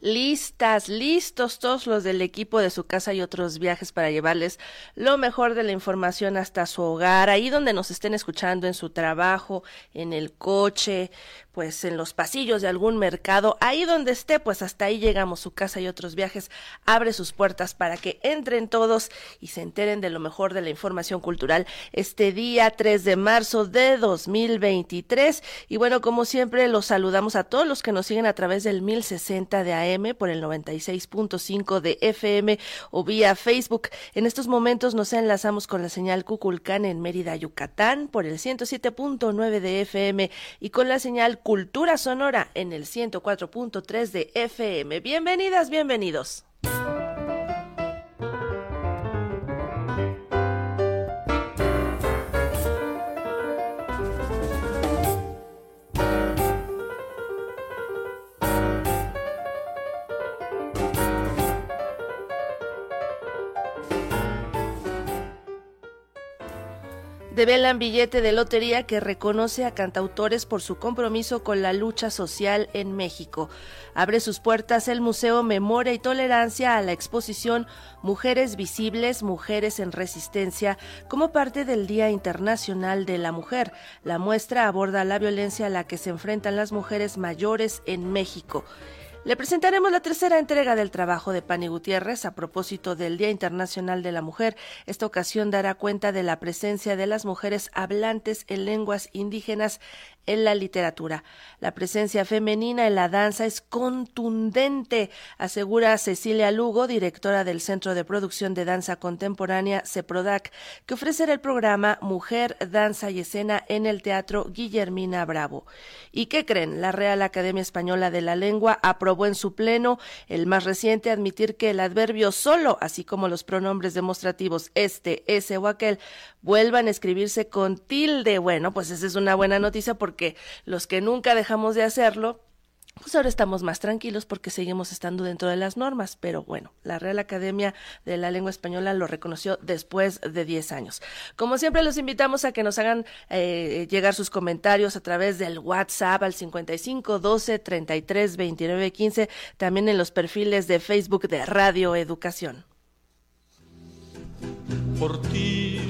listas, listos todos los del equipo de su casa y otros viajes para llevarles lo mejor de la información hasta su hogar, ahí donde nos estén escuchando en su trabajo, en el coche, pues en los pasillos de algún mercado, ahí donde esté, pues hasta ahí llegamos, su casa y otros viajes, abre sus puertas para que entren todos y se enteren de lo mejor de la información cultural este día 3 de marzo de 2023. Y bueno, como siempre, los saludamos a todos los que nos siguen a través del 1060 de AM por el 96.5 de FM o vía Facebook. En estos momentos nos enlazamos con la señal Cuculcán en Mérida, Yucatán por el 107.9 de FM y con la señal Cultura Sonora en el 104.3 de FM. Bienvenidas, bienvenidos. Develan billete de lotería que reconoce a cantautores por su compromiso con la lucha social en México. Abre sus puertas el Museo Memoria y Tolerancia a la exposición Mujeres Visibles, Mujeres en Resistencia como parte del Día Internacional de la Mujer. La muestra aborda la violencia a la que se enfrentan las mujeres mayores en México. Le presentaremos la tercera entrega del trabajo de Pani Gutiérrez a propósito del Día Internacional de la Mujer. Esta ocasión dará cuenta de la presencia de las mujeres hablantes en lenguas indígenas en la literatura. La presencia femenina en la danza es contundente, asegura Cecilia Lugo, directora del Centro de Producción de Danza Contemporánea CEPRODAC, que ofrecerá el programa Mujer, Danza y Escena en el Teatro Guillermina Bravo. ¿Y qué creen? La Real Academia Española de la Lengua aprobó en su pleno el más reciente admitir que el adverbio solo, así como los pronombres demostrativos este, ese o aquel, vuelvan a escribirse con tilde. Bueno, pues esa es una buena noticia porque los que nunca dejamos de hacerlo, pues ahora estamos más tranquilos porque seguimos estando dentro de las normas, pero bueno, la Real Academia de la Lengua Española lo reconoció después de 10 años. Como siempre, los invitamos a que nos hagan eh, llegar sus comentarios a través del WhatsApp al 55 12 33 29 15, también en los perfiles de Facebook de Radio Educación. Por ti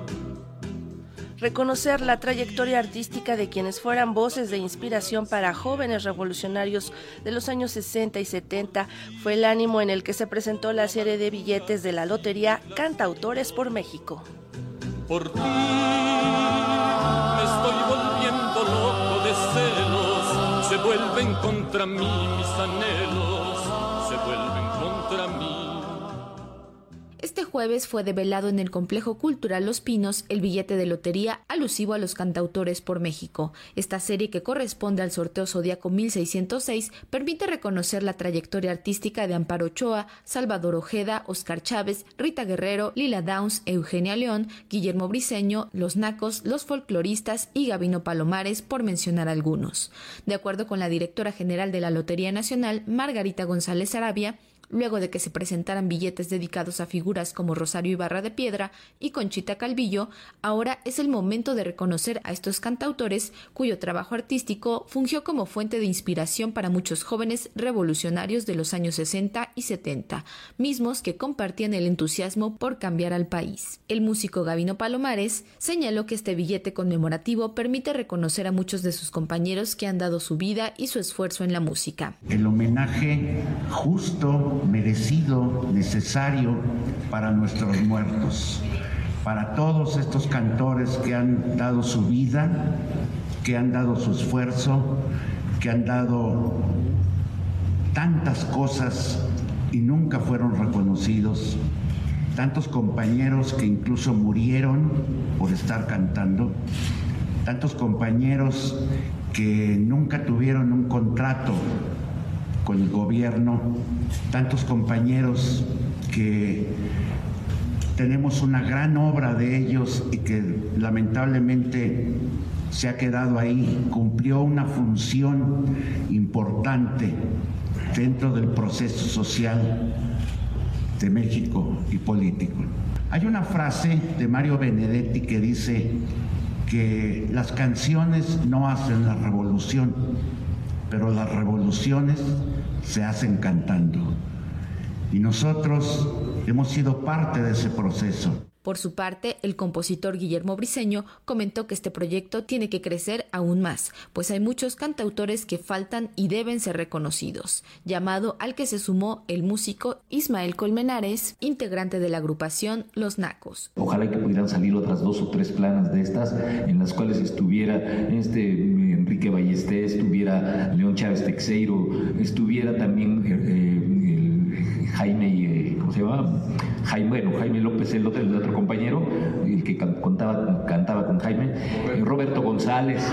reconocer la trayectoria artística de quienes fueran voces de inspiración para jóvenes revolucionarios de los años 60 y 70 fue el ánimo en el que se presentó la serie de billetes de la lotería Cantautores por México. Por ti me estoy volviendo loco de celos, se vuelven contra mí mis anhelos, se vuelven contra mí este jueves fue develado en el Complejo Cultural Los Pinos el billete de lotería alusivo a los cantautores por México. Esta serie, que corresponde al sorteo Zodíaco 1606, permite reconocer la trayectoria artística de Amparo Ochoa, Salvador Ojeda, Oscar Chávez, Rita Guerrero, Lila Downs, Eugenia León, Guillermo Briceño, Los Nacos, Los Folcloristas y Gabino Palomares, por mencionar algunos. De acuerdo con la directora general de la Lotería Nacional, Margarita González Arabia, luego de que se presentaran billetes dedicados a figuras como Rosario Ibarra de Piedra y Conchita Calvillo, ahora es el momento de reconocer a estos cantautores cuyo trabajo artístico fungió como fuente de inspiración para muchos jóvenes revolucionarios de los años 60 y 70, mismos que compartían el entusiasmo por cambiar al país. El músico Gavino Palomares señaló que este billete conmemorativo permite reconocer a muchos de sus compañeros que han dado su vida y su esfuerzo en la música. El homenaje justo merecido, necesario para nuestros muertos, para todos estos cantores que han dado su vida, que han dado su esfuerzo, que han dado tantas cosas y nunca fueron reconocidos, tantos compañeros que incluso murieron por estar cantando, tantos compañeros que nunca tuvieron un contrato el gobierno, tantos compañeros que tenemos una gran obra de ellos y que lamentablemente se ha quedado ahí, cumplió una función importante dentro del proceso social de México y político. Hay una frase de Mario Benedetti que dice que las canciones no hacen la revolución, pero las revoluciones se hacen cantando. Y nosotros hemos sido parte de ese proceso. Por su parte, el compositor Guillermo Briceño comentó que este proyecto tiene que crecer aún más, pues hay muchos cantautores que faltan y deben ser reconocidos, llamado al que se sumó el músico Ismael Colmenares, integrante de la agrupación Los Nacos. Ojalá que pudieran salir otras dos o tres planas de estas, en las cuales estuviera este Enrique Ballestés, estuviera León Chávez Texeiro, estuviera también eh, Jaime se llama? Jaime, bueno, Jaime López, el otro, compañero, el que contaba, cantaba con Jaime, eh, Roberto González,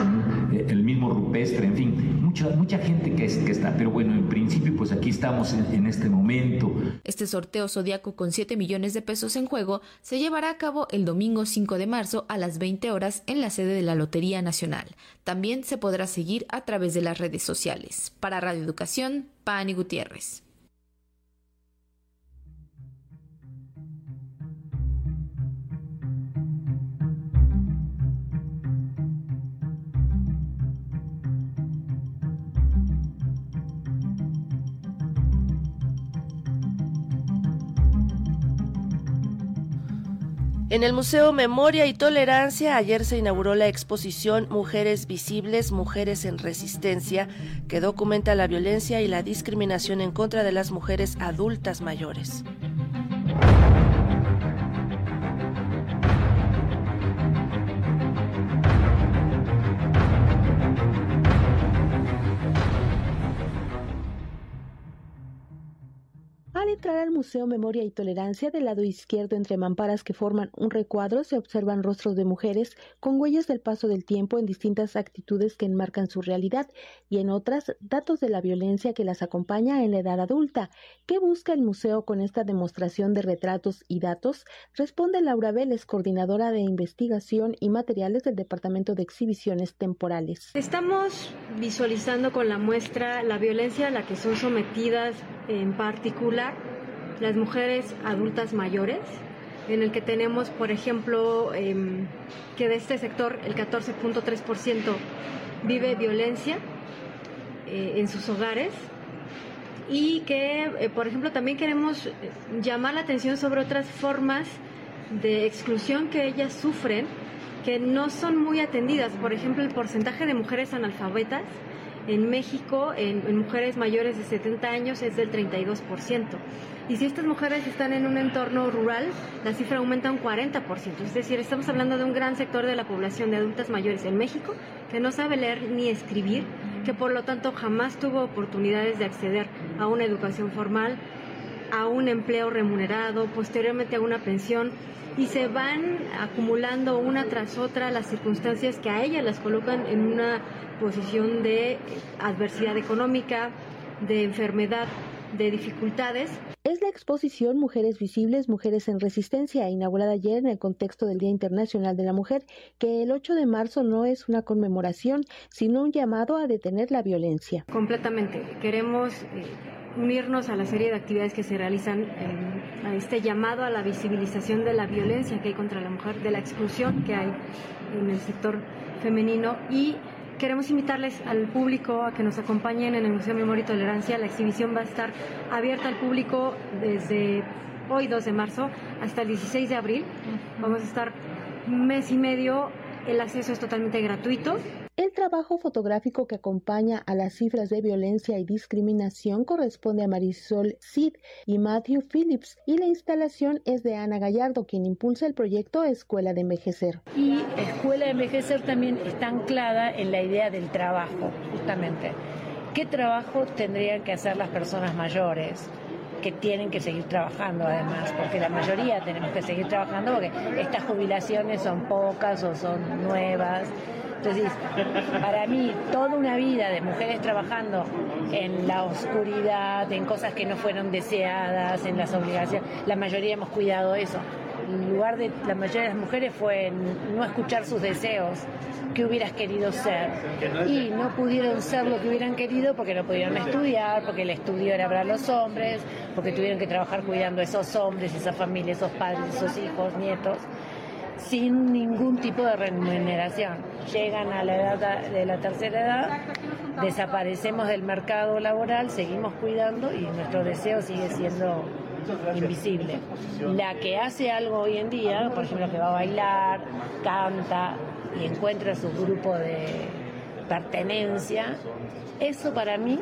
eh, el mismo Rupestre, en fin, mucha, gente que, está. Pero bueno, en principio, pues aquí estamos en, en este momento. Este sorteo zodiaco con 7 millones de pesos en juego se llevará a cabo el domingo 5 de marzo a las 20 horas en la sede de la Lotería Nacional. También se podrá seguir a través de las redes sociales. Para Radio Educación, Pani Gutiérrez. En el Museo Memoria y Tolerancia ayer se inauguró la exposición Mujeres Visibles, Mujeres en Resistencia, que documenta la violencia y la discriminación en contra de las mujeres adultas mayores. Museo Memoria y Tolerancia, del lado izquierdo entre mamparas que forman un recuadro, se observan rostros de mujeres con huellas del paso del tiempo en distintas actitudes que enmarcan su realidad y en otras datos de la violencia que las acompaña en la edad adulta. ¿Qué busca el museo con esta demostración de retratos y datos? Responde Laura Vélez, coordinadora de investigación y materiales del Departamento de Exhibiciones Temporales. Estamos visualizando con la muestra la violencia a la que son sometidas en particular las mujeres adultas mayores, en el que tenemos, por ejemplo, em, que de este sector el 14.3% vive violencia eh, en sus hogares y que, eh, por ejemplo, también queremos llamar la atención sobre otras formas de exclusión que ellas sufren que no son muy atendidas. Por ejemplo, el porcentaje de mujeres analfabetas en México, en, mujeres mayores de 70 años, es del 32%. Y si estas mujeres están en un entorno rural, la cifra aumenta un 40%. Es decir, estamos hablando de un gran sector de la población de adultas mayores en México que no sabe leer ni escribir, que por lo tanto jamás tuvo oportunidades de acceder a una educación formal, a un empleo remunerado, posteriormente a una pensión y se van acumulando una tras otra las circunstancias que a ellas las colocan en una posición de adversidad económica, de enfermedad, de dificultades. Es la exposición Mujeres Visibles, Mujeres en Resistencia, inaugurada ayer en el contexto del Día Internacional de la Mujer, que el 8 de marzo no es una conmemoración, sino un llamado a detener la violencia. Completamente. Queremos eh, unirnos a la serie de actividades que se realizan a este llamado a la visibilización de la violencia que hay contra la mujer, de la exclusión que hay en el sector femenino y queremos invitarles al público a que nos acompañen en el Museo Memoria y Tolerancia. La exhibición va a estar abierta al público desde hoy 2 de marzo hasta el 16 de abril. Vamos a estar mes y medio el acceso es totalmente gratuito. El trabajo fotográfico que acompaña a las cifras de violencia y discriminación corresponde a Marisol Cid y Matthew Phillips y la instalación es de Ana Gallardo, quien impulsa el proyecto Escuela de Envejecer. Y Escuela de Envejecer también está anclada en la idea del trabajo, justamente. ¿Qué trabajo tendrían que hacer las personas mayores? que tienen que seguir trabajando además, porque la mayoría tenemos que seguir trabajando porque estas jubilaciones son pocas o son nuevas. Entonces, para mí, toda una vida de mujeres trabajando en la oscuridad, en cosas que no fueron deseadas, en las obligaciones, la mayoría hemos cuidado eso. el lugar de la mayoría de las mujeres fue no escuchar sus deseos, que hubieras querido ser. Y no pudieron ser lo que hubieran querido porque no pudieron estudiar, porque el estudio era para los hombres, porque tuvieron que trabajar cuidando a esos hombres, esa familia, esos padres, esos hijos, nietos sin ningún tipo de remuneración. Llegan a la edad de la tercera edad, desaparecemos del mercado laboral, seguimos cuidando y nuestro deseo sigue siendo invisible. La que hace algo hoy en día, por ejemplo, que va a bailar, canta y encuentra su grupo de pertenencia, eso para mí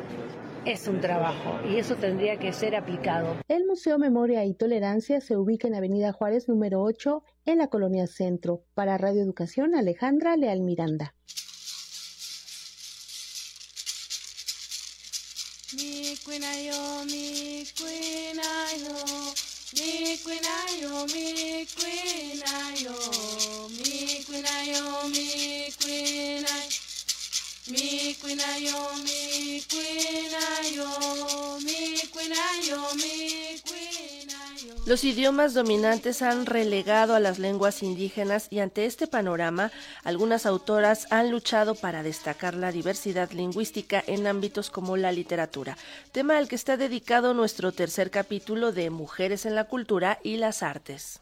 es un trabajo y eso tendría que ser aplicado. El Museo Memoria y Tolerancia se ubica en Avenida Juárez número 8 en la Colonia Centro. Para Radio Educación, Alejandra Leal Miranda. Los idiomas dominantes han relegado a las lenguas indígenas y ante este panorama, algunas autoras han luchado para destacar la diversidad lingüística en ámbitos como la literatura, tema al que está dedicado nuestro tercer capítulo de Mujeres en la Cultura y las Artes.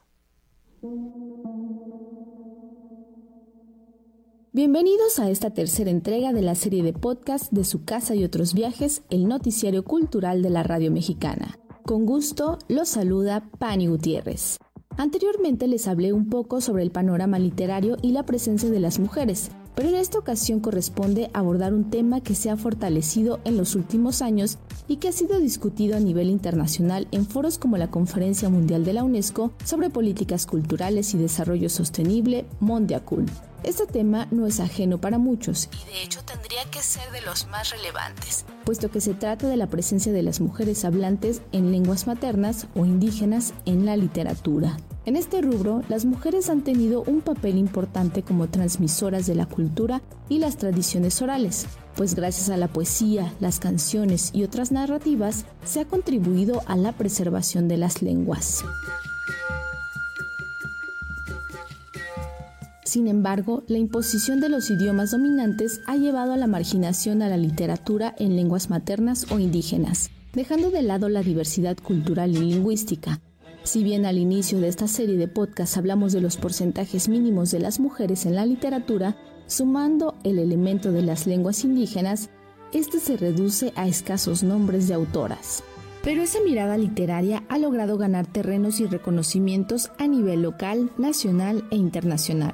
Bienvenidos a esta tercera entrega de la serie de podcast de Su Casa y otros viajes, el noticiario cultural de la radio mexicana. Con gusto los saluda Pani Gutiérrez. Anteriormente les hablé un poco sobre el panorama literario y la presencia de las mujeres, pero en esta ocasión corresponde abordar un tema que se ha fortalecido en los últimos años y que ha sido discutido a nivel internacional en foros como la Conferencia Mundial de la UNESCO sobre Políticas Culturales y Desarrollo Sostenible, Mondiacul. Este tema no es ajeno para muchos y de hecho tendría que ser de los más relevantes, puesto que se trata de la presencia de las mujeres hablantes en lenguas maternas o indígenas en la literatura. En este rubro, las mujeres han tenido un papel importante como transmisoras de la cultura y las tradiciones orales, pues gracias a la poesía, las canciones y otras narrativas se ha contribuido a la preservación de las lenguas. Sin embargo, la imposición de los idiomas dominantes ha llevado a la marginación a la literatura en lenguas maternas o indígenas, dejando de lado la diversidad cultural y lingüística. Si bien al inicio de esta serie de podcasts hablamos de los porcentajes mínimos de las mujeres en la literatura, sumando el elemento de las lenguas indígenas, este se reduce a escasos nombres de autoras. Pero esa mirada literaria ha logrado ganar terrenos y reconocimientos a nivel local, nacional e internacional.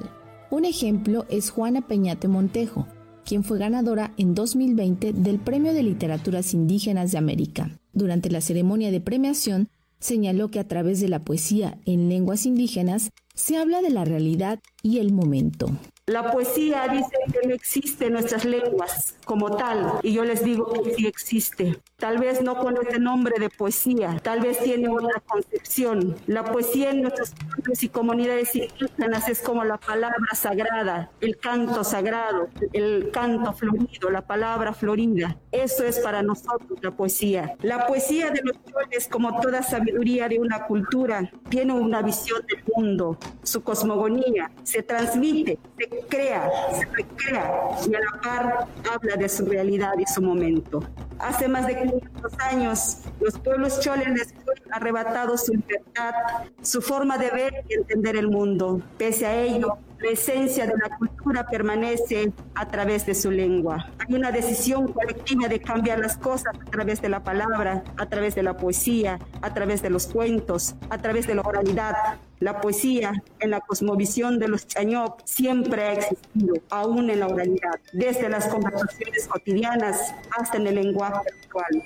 Un ejemplo es Juana Peñate Montejo, quien fue ganadora en 2020 del Premio de Literaturas Indígenas de América. Durante la ceremonia de premiación, señaló que a través de la poesía en lenguas indígenas se habla de la realidad y el momento. La poesía dice que no existe nuestras lenguas como tal, y yo les digo que sí existe. Tal vez no con ese nombre de poesía, tal vez tiene otra concepción. La poesía en nuestros pueblos y comunidades indígenas es como la palabra sagrada, el canto sagrado, el canto florido, la palabra florida. Eso es para nosotros la poesía. La poesía de los pueblos, como toda sabiduría de una cultura, tiene una visión del mundo, su cosmogonía, se transmite, se crea, se recrea y a la par habla de su realidad y su momento. Hace más de 500 años, los pueblos choles les fue arrebatado su libertad, su forma de ver y entender el mundo. Pese a ello, la esencia de la cultura permanece a través de su lengua. Hay una decisión colectiva de cambiar las cosas a través de la palabra, a través de la poesía, a través de los cuentos, a través de la oralidad. La poesía en la cosmovisión de los chañop siempre ha existido, aún en la oralidad, desde las conversaciones cotidianas hasta en el lenguaje actual.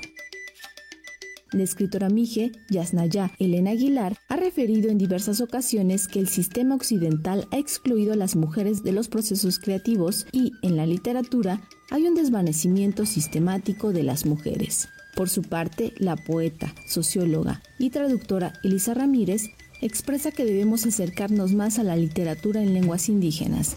La escritora Mije Yasnaya Elena Aguilar ha referido en diversas ocasiones que el sistema occidental ha excluido a las mujeres de los procesos creativos y, en la literatura, hay un desvanecimiento sistemático de las mujeres. Por su parte, la poeta, socióloga y traductora Elisa Ramírez expresa que debemos acercarnos más a la literatura en lenguas indígenas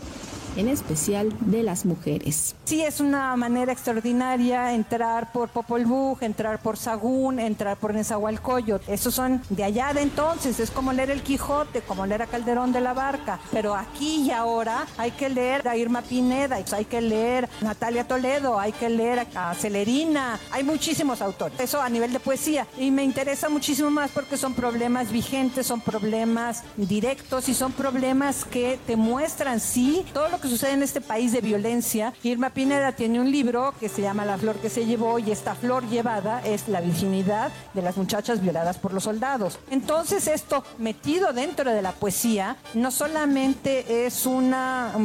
en especial de las mujeres. Sí, es una manera extraordinaria entrar por Popol Vuh, entrar por Sagún, entrar por Nezahualcóyotl. Esos son de allá de entonces, es como leer el Quijote, como leer a Calderón de la Barca. Pero aquí y ahora hay que leer a Irma Pineda, hay que leer a Natalia Toledo, hay que leer a Celerina, hay muchísimos autores. Eso a nivel de poesía. Y me interesa muchísimo más porque son problemas vigentes, son problemas directos y son problemas que te muestran, sí, todo lo que sucede en este país de violencia. Irma Pineda tiene un libro que se llama La flor que se llevó y esta flor llevada es la virginidad de las muchachas violadas por los soldados. Entonces esto metido dentro de la poesía no solamente es un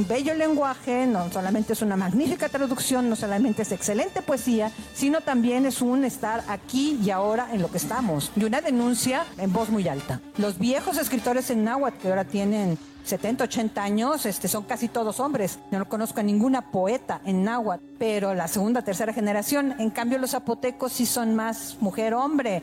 bello lenguaje, no solamente es una magnífica traducción, no solamente es excelente poesía, sino también es un estar aquí y ahora en lo que estamos. Y una denuncia en voz muy alta. Los viejos escritores en náhuatl que ahora tienen 70, 80 años, este, son casi todos hombres. Yo no conozco a ninguna poeta en náhuatl, pero la segunda, tercera generación, en cambio los zapotecos sí son más mujer-hombre.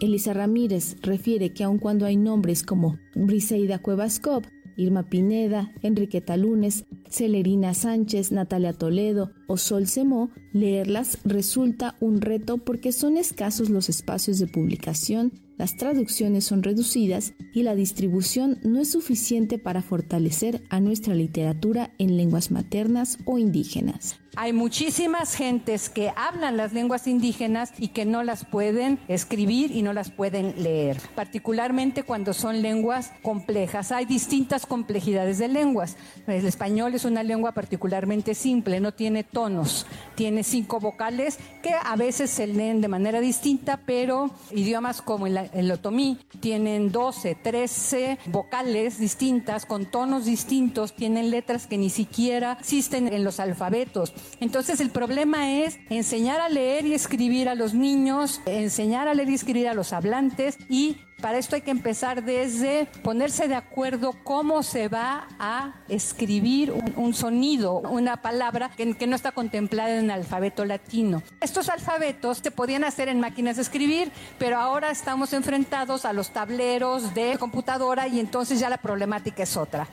Elisa Ramírez refiere que aun cuando hay nombres como Briseida Cuevascop, Irma Pineda, Enriqueta Lunes, Celerina Sánchez, Natalia Toledo o Sol Semó, leerlas resulta un reto porque son escasos los espacios de publicación las traducciones son reducidas y la distribución no es suficiente para fortalecer a nuestra literatura en lenguas maternas o indígenas. Hay muchísimas gentes que hablan las lenguas indígenas y que no las pueden escribir y no las pueden leer, particularmente cuando son lenguas complejas. Hay distintas complejidades de lenguas. El español es una lengua particularmente simple, no tiene tonos, tiene cinco vocales que a veces se leen de manera distinta, pero idiomas como el, el otomí tienen 12, 13 vocales distintas con tonos distintos, tienen letras que ni siquiera existen en los alfabetos. Entonces el problema es enseñar a leer y escribir a los niños, enseñar a leer y escribir a los hablantes y para esto hay que empezar desde ponerse de acuerdo cómo se va a escribir un, sonido, una palabra que, que, no está contemplada en el alfabeto latino. Estos alfabetos se podían hacer en máquinas de escribir, pero ahora estamos enfrentados a los tableros de computadora y entonces ya la problemática es otra.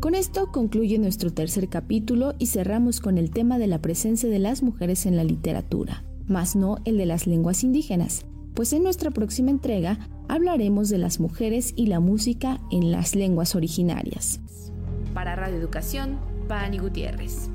Con esto concluye nuestro tercer capítulo y cerramos con el tema de la presencia de las mujeres en la literatura, más no el de las lenguas indígenas, pues en nuestra próxima entrega hablaremos de las mujeres y la música en las lenguas originarias. Para Radio Educación, Pani Gutiérrez.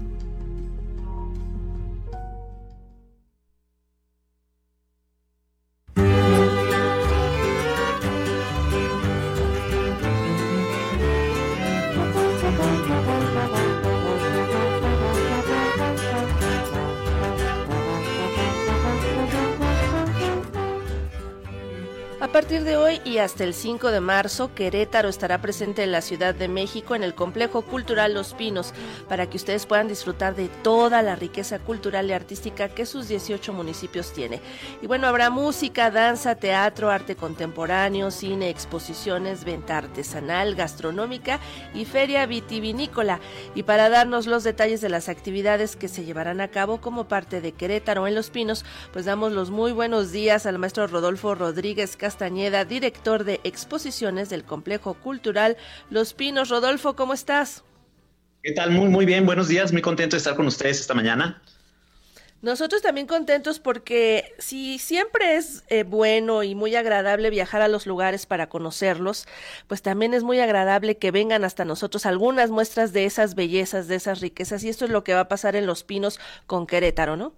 Hasta el 5 de marzo, Querétaro estará presente en la Ciudad de México en el Complejo Cultural Los Pinos para que ustedes puedan disfrutar de toda la riqueza cultural y artística que sus 18 municipios tiene. Y bueno, habrá música, danza, teatro, arte contemporáneo, cine, exposiciones, venta artesanal, gastronómica y feria vitivinícola. Y para darnos los detalles de las actividades que se llevarán a cabo como parte de Querétaro en Los Pinos, pues damos los muy buenos días al maestro Rodolfo Rodríguez Castañeda director de exposiciones del Complejo Cultural Los Pinos. Rodolfo, ¿cómo estás? ¿Qué tal? Muy, muy bien. Buenos días. Muy contento de estar con ustedes esta mañana. Nosotros también contentos porque si siempre es eh, bueno y muy agradable viajar a los lugares para conocerlos, pues también es muy agradable que vengan hasta nosotros algunas muestras de esas bellezas, de esas riquezas. Y esto es lo que va a pasar en Los Pinos con Querétaro, ¿no?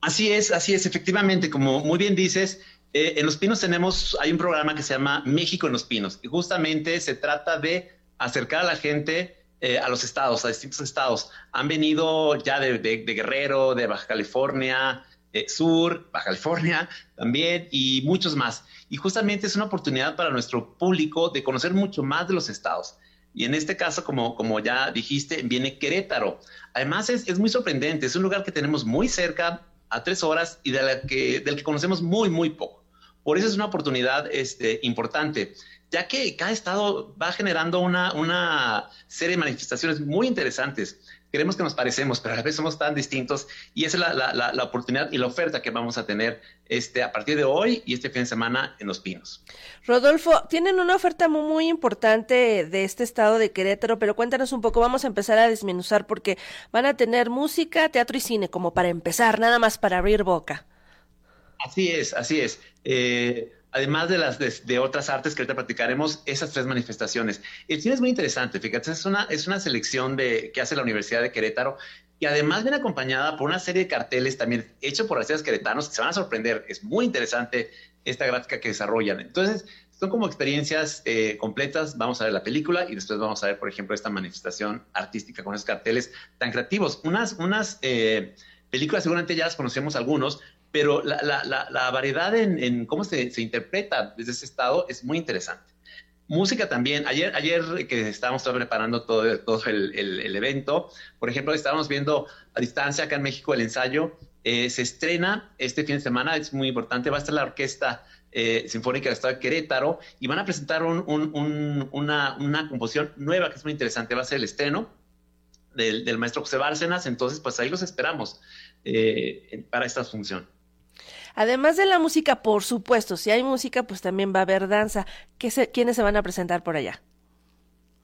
Así es, así es. Efectivamente, como muy bien dices, eh, en Los Pinos tenemos, hay un programa que se llama México en Los Pinos y justamente se trata de acercar a la gente eh, a los estados, a distintos estados. Han venido ya de, Guerrero, de Baja California, eh, Sur, Baja California también y muchos más. Y justamente es una oportunidad para nuestro público de conocer mucho más de los estados. Y en este caso, como, como ya dijiste, viene Querétaro. Además, es, es muy sorprendente. Es un lugar que tenemos muy cerca, a tres horas, y de la que, del que conocemos muy, muy poco. Por eso es una oportunidad este, importante, ya que cada estado va generando una, serie de manifestaciones muy interesantes. creemos que nos parecemos, pero a la vez somos tan distintos y esa es la, oportunidad y la oferta que vamos a tener este, a partir de hoy y este fin de semana en Los Pinos. Rodolfo, tienen una oferta muy, muy importante de este estado de Querétaro, pero cuéntanos un poco, vamos a empezar a desmenuzar porque van a tener música, teatro y cine como para empezar, nada más para abrir boca. Así es, así es. Eh, además de las de, otras artes que ahorita practicaremos, esas tres manifestaciones. El cine es muy interesante, fíjate, es una, es una selección de, que hace la Universidad de Querétaro y además viene acompañada por una serie de carteles también hechos por artistas queretanos que se van a sorprender. Es muy interesante esta gráfica que desarrollan. Entonces, son como experiencias eh, completas. Vamos a ver la película y después vamos a ver, por ejemplo, esta manifestación artística con esos carteles tan creativos. Unas, unas eh, películas seguramente ya las conocemos algunos, pero la, la, la, variedad en, cómo se, interpreta desde ese estado es muy interesante. Música también. Ayer, ayer que estábamos preparando todo, todo el, evento, por ejemplo, estábamos viendo a distancia acá en México el ensayo. Eh, se estrena este fin de semana, es muy importante. Va a estar la Orquesta eh, Sinfónica del Estado de Querétaro y van a presentar un, un, una, una composición nueva que es muy interesante. Va a ser el estreno del, del maestro José Bárcenas. Entonces, pues ahí los esperamos eh, para esta función. Además de la música, por supuesto, si hay música, pues también va a haber danza. ¿Qué ¿Quiénes se van a presentar por allá?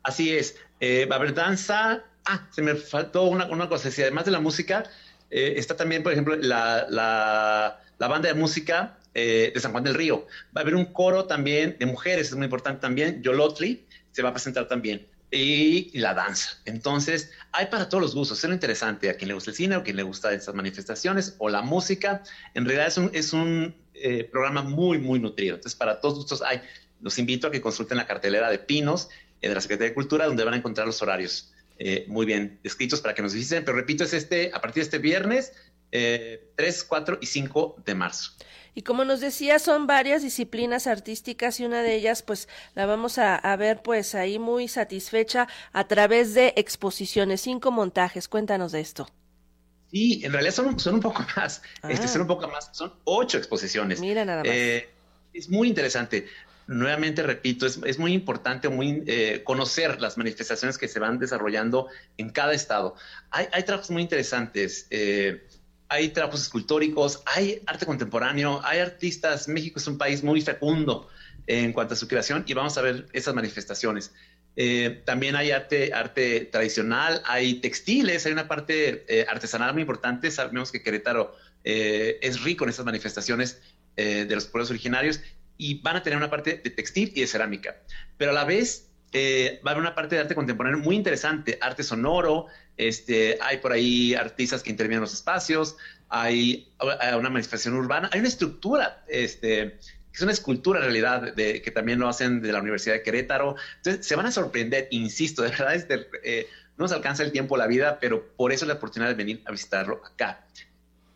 Así es, eh, va a haber danza. Ah, se me faltó una, una cosa. Si además de la música, eh, está también, por ejemplo, la, la, la banda de música eh, de San Juan del Río. Va a haber un coro también de mujeres, es muy importante también. Yolotli se va a presentar también y la danza. Entonces, hay para todos los gustos. Es lo interesante a quien le gusta el cine o quien le gusta estas manifestaciones o la música. En realidad es un, es un eh, programa muy, muy nutrido. Entonces, para todos gustos hay. Los invito a que consulten la cartelera de Pinos eh, de la Secretaría de Cultura, donde van a encontrar los horarios eh, muy bien descritos para que nos visiten. Pero repito, es este, a partir de este viernes, 3, 4 y 5 de marzo. Y como nos decía, son varias disciplinas artísticas y una de ellas, pues, la vamos a, ver, pues, ahí muy satisfecha a través de exposiciones, cinco montajes. Cuéntanos de esto. Sí, en realidad son, son un poco más, este, son un poco más, son ocho exposiciones. Mira nada más. Eh, es muy interesante. Nuevamente repito, es, es muy importante muy, eh, conocer las manifestaciones que se van desarrollando en cada estado. Hay, hay trabajos muy interesantes. Eh, hay trabajos escultóricos, hay arte contemporáneo, hay artistas. México es un país muy fecundo en cuanto a su creación y vamos a ver esas manifestaciones. Eh, también hay arte, tradicional, hay textiles, hay una parte eh, artesanal muy importante. Sabemos que Querétaro eh, es rico en esas manifestaciones de los pueblos originarios y van a tener una parte de textil y de cerámica. Pero a la vez va a haber una parte de arte contemporáneo muy interesante, arte sonoro, este, hay por ahí artistas que intervienen en los espacios, hay una manifestación urbana, hay una estructura, este, que es una escultura en realidad, que también lo hacen de la Universidad de Querétaro. Entonces, se van a sorprender, insisto, de verdad, este, eh, no nos alcanza el tiempo, la vida, pero por eso la oportunidad de venir a visitarlo acá.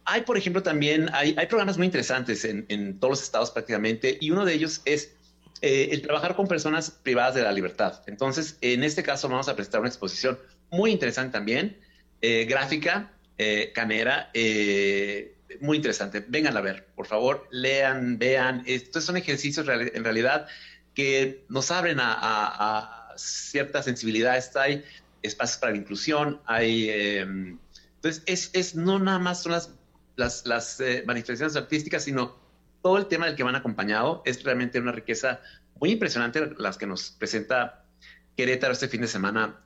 Hay, por ejemplo, también, hay, hay programas muy interesantes en, en, todos los estados prácticamente, y uno de ellos es eh, el trabajar con personas privadas de la libertad. Entonces, en este caso vamos a presentar una exposición muy interesante también, eh, gráfica, eh, canera, eh, muy interesante. Vengan a ver, por favor, lean, vean. Estos son ejercicios en realidad que nos abren a, cierta sensibilidad. Hay espacios para la inclusión, hay... Em, entonces, es, es, no nada más son las, las, las manifestaciones artísticas, sino todo el tema del que van acompañado. Es realmente una riqueza muy impresionante las que nos presenta Querétaro este fin de semana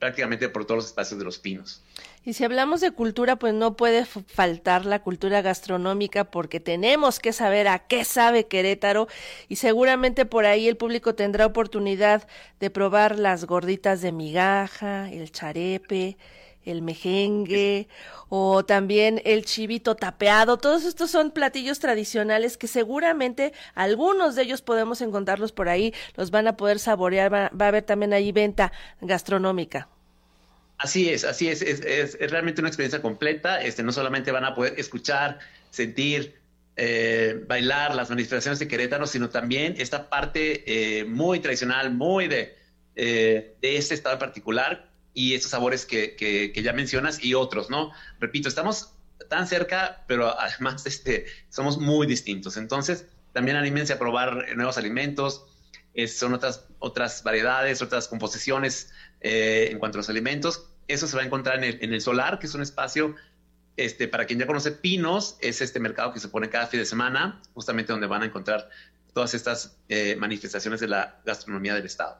prácticamente por todos los espacios de los pinos. Y si hablamos de cultura, pues no puede faltar la cultura gastronómica porque tenemos que saber a qué sabe Querétaro y seguramente por ahí el público tendrá oportunidad de probar las gorditas de migaja, el charepe, el mejengue o también el chivito tapeado. Todos estos son platillos tradicionales que seguramente algunos de ellos podemos encontrarlos por ahí, los van a poder saborear, va, a haber también ahí venta gastronómica. Así es, así es, es, realmente una experiencia completa. Este, no solamente van a poder escuchar, sentir, eh, bailar las manifestaciones de Querétaro, sino también esta parte eh, muy tradicional, muy de, eh, de este estado particular, y esos sabores que, que, ya mencionas y otros, ¿no? Repito, estamos tan cerca, pero además este, somos muy distintos. Entonces, también anímense a probar nuevos alimentos. son otras, otras variedades, otras composiciones eh, en cuanto a los alimentos. Eso se va a encontrar en el, Solar, que es un espacio, este, para quien ya conoce Pinos, es este mercado que se pone cada fin de semana, justamente donde van a encontrar todas estas eh, manifestaciones de la gastronomía del Estado.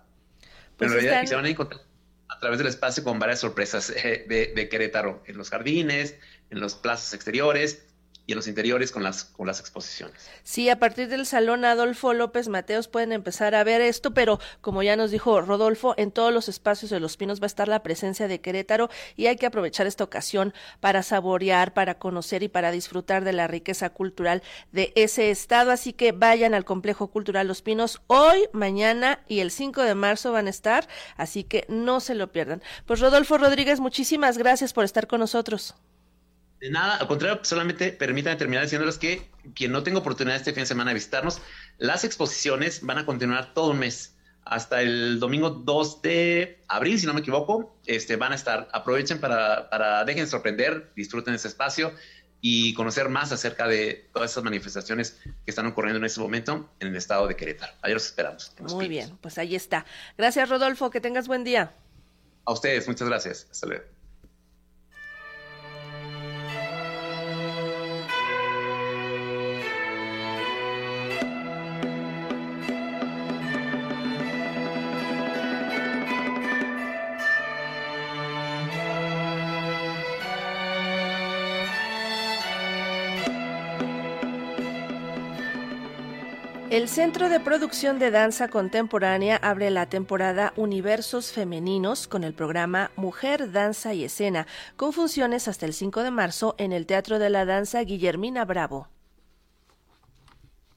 Pues Pero en se van a encontrar a través del espacio con varias sorpresas eh, de, de Querétaro, en los jardines, en los plazas exteriores, y en los interiores con las, con las exposiciones. Sí, a partir del Salón Adolfo López Mateos pueden empezar a ver esto, pero como ya nos dijo Rodolfo, en todos los espacios de Los Pinos va a estar la presencia de Querétaro y hay que aprovechar esta ocasión para saborear, para conocer y para disfrutar de la riqueza cultural de ese estado. Así que vayan al Complejo Cultural Los Pinos hoy, mañana y el 5 de marzo van a estar, así que no se lo pierdan. Pues Rodolfo Rodríguez, muchísimas gracias por estar con nosotros. De nada, al contrario, solamente permítanme terminar diciéndoles que quien no tenga oportunidad este fin de semana de visitarnos, las exposiciones van a continuar todo un mes. Hasta el domingo 2 de abril, si no me equivoco, este, van a estar. Aprovechen para, para dejen sorprender, disfruten ese espacio y conocer más acerca de todas esas manifestaciones que están ocurriendo en este momento en el estado de Querétaro. Ahí los esperamos. Muy bien, pues ahí está. Gracias, Rodolfo. Que tengas buen día. A ustedes, muchas gracias. Hasta luego. El Centro de Producción de Danza Contemporánea abre la temporada Universos Femeninos con el programa Mujer, Danza y Escena, con funciones hasta el 5 de marzo en el Teatro de la Danza Guillermina Bravo.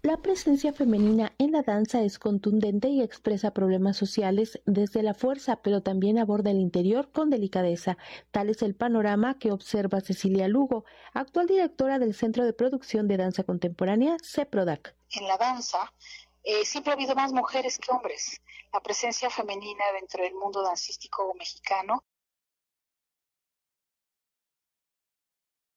La presencia femenina en la danza es contundente y expresa problemas sociales desde la fuerza, pero también aborda el interior con delicadeza. Tal es el panorama que observa Cecilia Lugo, actual directora del Centro de Producción de Danza Contemporánea, CEPRODAC. En la danza eh, siempre ha habido más mujeres que hombres. La presencia femenina dentro del mundo dancístico mexicano